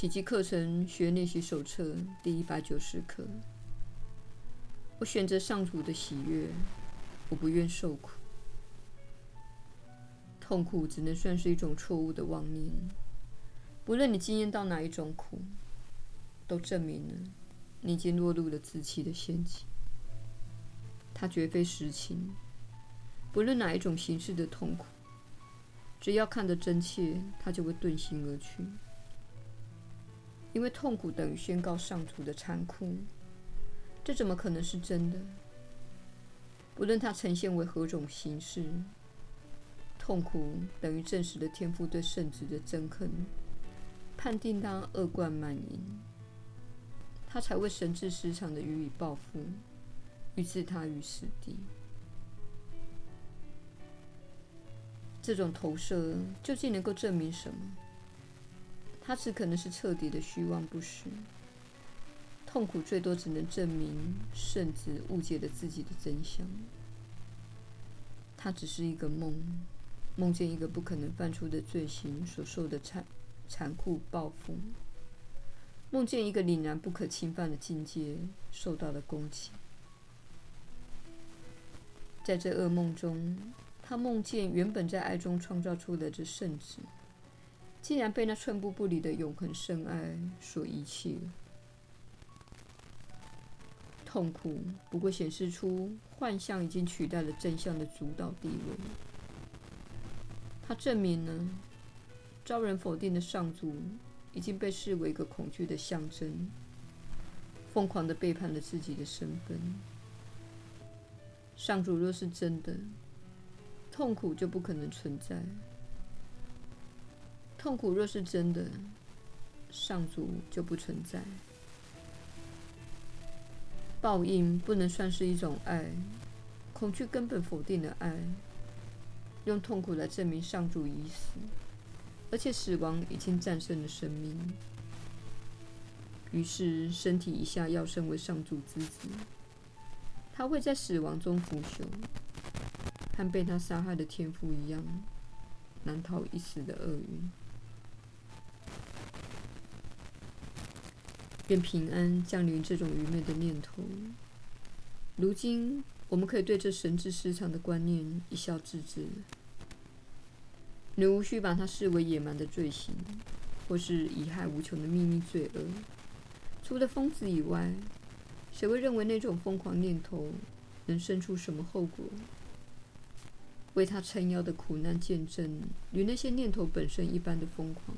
奇迹课程学练习手册第一百九十课。我选择上主的喜悦，我不愿受苦。痛苦只能算是一种错误的妄念。不论你经验到哪一种苦，都证明了你已经落入了自欺的陷阱。它绝非实情。不论哪一种形式的痛苦，只要看得真切，它就会遁形而去。因为痛苦等于宣告上主的残酷，这怎么可能是真的？不论它呈现为何种形式，痛苦等于证实了天父对圣子的憎恨，判定他恶贯满盈，他才会神志失常的予以报复，欲置他于死地。这种投射究竟能够证明什么？他只可能是彻底的虚妄不实。痛苦最多只能证明圣子误解了自己的真相。他只是一个梦，梦见一个不可能犯出的罪行所受的残残酷报复，梦见一个凛然不可侵犯的境界受到了攻击。在这噩梦中，他梦见原本在爱中创造出来的圣子。竟然被那寸步不离的永恒深爱所遗弃了。痛苦不过显示出幻象已经取代了真相的主导地位。它证明了遭人否定的上主已经被视为一个恐惧的象征，疯狂地背叛了自己的身份。上主若是真的，痛苦就不可能存在。痛苦若是真的，上主就不存在。报应不能算是一种爱，恐惧根本否定了爱。用痛苦来证明上主已死，而且死亡已经战胜了生命。于是，身体一下要升为上主之子，他会在死亡中腐朽，和被他杀害的天父一样，难逃一死的厄运。愿平安降临这种愚昧的念头。如今，我们可以对这神志失常的观念一笑置之。你无需把它视为野蛮的罪行，或是贻害无穷的秘密罪恶。除了疯子以外，谁会认为那种疯狂念头能生出什么后果？为他撑腰的苦难见证，与那些念头本身一般的疯狂。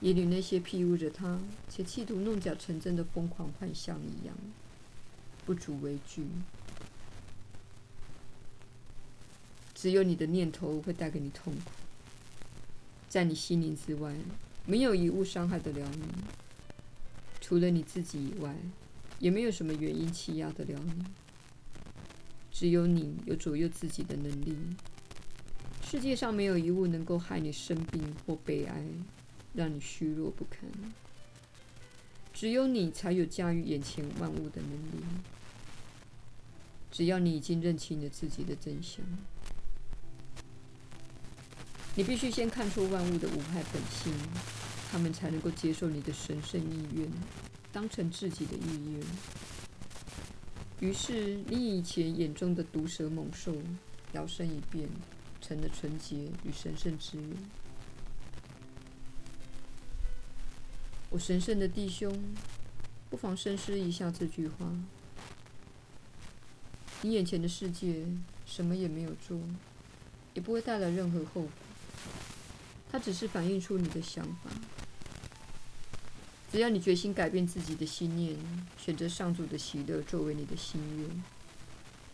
也与那些庇护着他且企图弄假成真的疯狂幻象一样，不足为惧。只有你的念头会带给你痛苦，在你心灵之外，没有一物伤害得了你。除了你自己以外，也没有什么原因欺压得了你。只有你有左右自己的能力。世界上没有一物能够害你生病或悲哀。让你虚弱不堪，只有你才有驾驭眼前万物的能力。只要你已经认清了自己的真相，你必须先看出万物的无害本性，他们才能够接受你的神圣意愿，当成自己的意愿。于是，你以前眼中的毒蛇猛兽摇身一变，成了纯洁与神圣之源。我神圣的弟兄，不妨深思一下这句话。你眼前的世界什么也没有做，也不会带来任何后果。它只是反映出你的想法。只要你决心改变自己的心念，选择上主的喜乐作为你的心愿，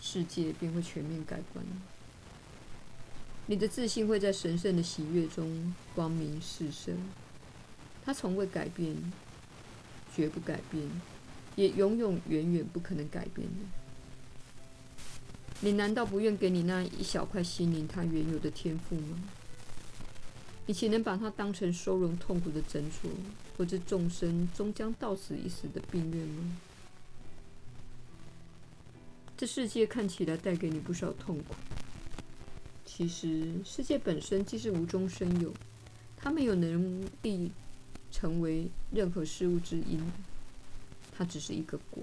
世界便会全面改观。你的自信会在神圣的喜悦中光明四射。它从未改变，绝不改变，也永永远远不可能改变的。你难道不愿给你那一小块心灵它原有的天赋吗？你岂能把它当成收容痛苦的诊所，或者众生终将到死一死的病院吗？这世界看起来带给你不少痛苦，其实世界本身既是无中生有，它没有能力。成为任何事物之因，它只是一个果，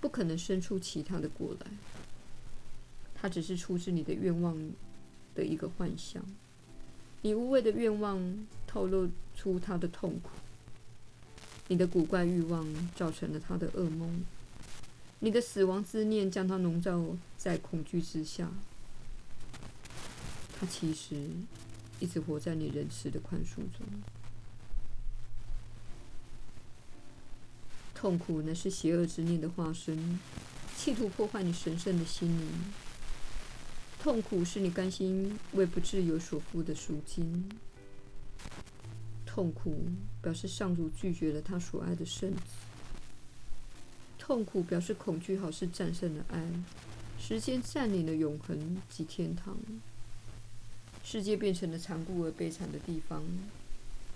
不可能生出其他的果来。它只是出自你的愿望的一个幻象。你无谓的愿望透露出他的痛苦，你的古怪欲望造成了他的噩梦，你的死亡之念将他笼罩在恐惧之下。他其实一直活在你仁慈的宽恕中。痛苦乃是邪恶之念的化身，企图破坏你神圣的心灵。痛苦是你甘心为不自由所付的赎金。痛苦表示上主拒绝了他所爱的圣子。痛苦表示恐惧好似战胜了爱，时间占领了永恒及天堂，世界变成了残酷而悲惨的地方，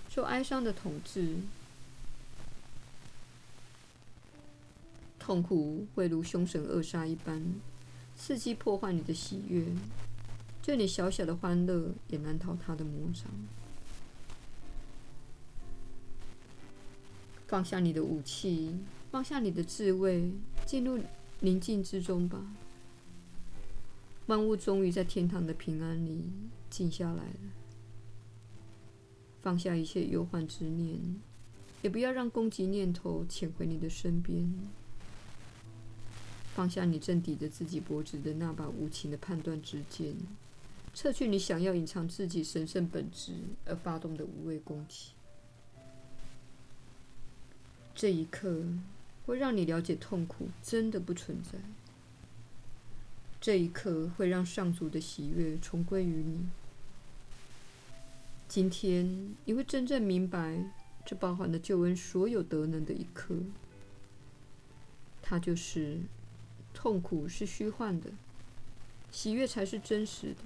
受哀伤的统治。痛苦会如凶神恶煞一般。伺机破坏你的喜悦，就你小小的欢乐也难逃他的魔掌。放下你的武器，放下你的智慧，进入宁静之中吧。万物终于在天堂的平安里静下来了。放下一切忧患之念，也不要让攻击念头潜回你的身边。放下你正抵着自己脖子的那把无情的判断之剑，撤去你想要隐藏自己神圣本质而发动的无谓攻击。这一刻会让你了解痛苦真的不存在。这一刻会让上主的喜悦重归于你。今天你会真正明白这包含了救恩所有德能的一刻。它就是。痛苦是虚幻的，喜悦才是真实的。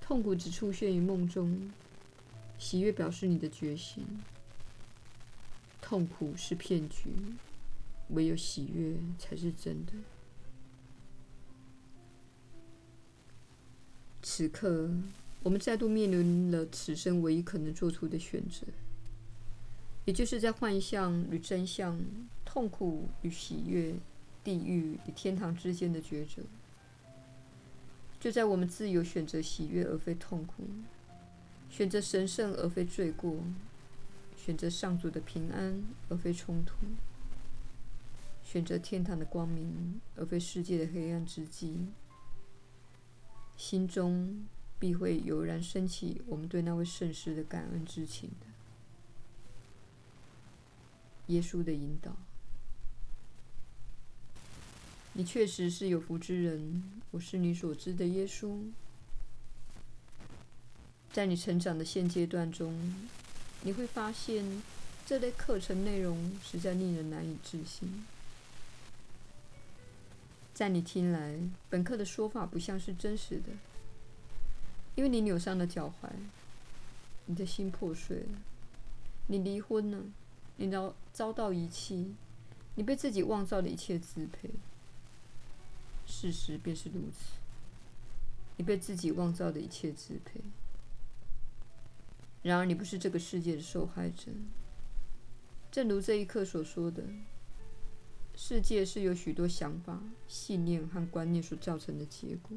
痛苦只出现于梦中，喜悦表示你的觉醒。痛苦是骗局，唯有喜悦才是真的。此刻，我们再度面临了此生唯一可能做出的选择，也就是在幻象与真相、痛苦与喜悦。地狱与天堂之间的抉择，就在我们自由选择喜悦而非痛苦，选择神圣而非罪过，选择上主的平安而非冲突，选择天堂的光明而非世界的黑暗之际，心中必会油然升起我们对那位圣师的感恩之情的。耶稣的引导。你确实是有福之人，我是你所知的耶稣。在你成长的现阶段中，你会发现这类课程内容实在令人难以置信。在你听来，本课的说法不像是真实的，因为你扭伤了脚踝，你的心破碎了，你离婚了，你遭遭到遗弃，你被自己妄造的一切支配。事实便是如此，你被自己妄造的一切支配。然而，你不是这个世界的受害者。正如这一刻所说的，世界是由许多想法、信念和观念所造成的结果。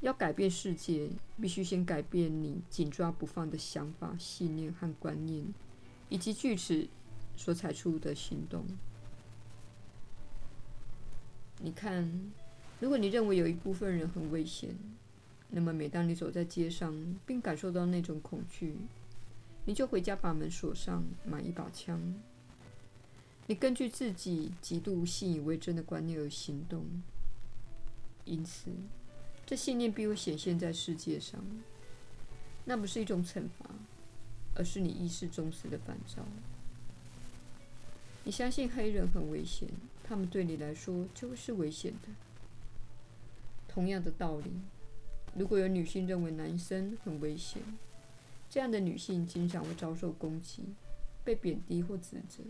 要改变世界，必须先改变你紧抓不放的想法、信念和观念，以及据此所采取的行动。你看，如果你认为有一部分人很危险，那么每当你走在街上并感受到那种恐惧，你就回家把门锁上，买一把枪。你根据自己极度信以为真的观念而行动，因此，这信念必会显现在世界上。那不是一种惩罚，而是你意识中时的反照。你相信黑人很危险。他们对你来说就是危险的。同样的道理，如果有女性认为男生很危险，这样的女性经常会遭受攻击、被贬低或指责。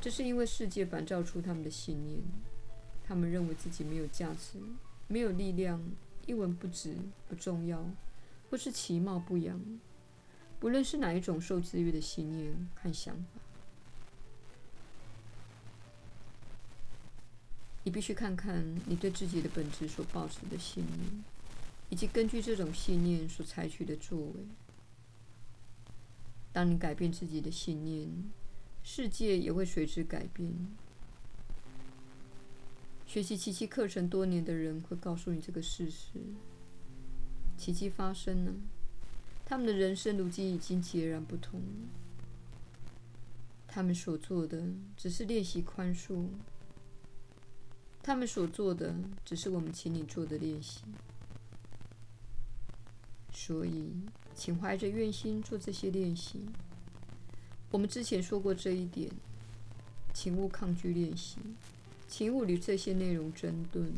这是因为世界反照出他们的信念。他们认为自己没有价值、没有力量、一文不值、不重要，或是其貌不扬。不论是哪一种受制约的信念和想法，你必须看看你对自己的本质所抱持的信念，以及根据这种信念所采取的作为。当你改变自己的信念，世界也会随之改变。学习奇迹课程多年的人会告诉你这个事实：奇迹发生了，他们的人生如今已经截然不同。他们所做的只是练习宽恕，他们所做的只是我们请你做的练习。所以，请怀着愿心做这些练习。我们之前说过这一点，请勿抗拒练习，请勿与这些内容争论。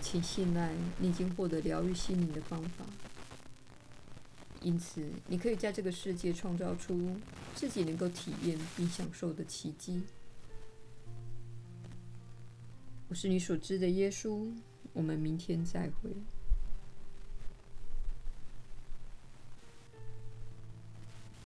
请信赖你已经获得疗愈心灵的方法，因此你可以在这个世界创造出自己能够体验并享受的奇迹。我是你所知的耶稣，我们明天再会。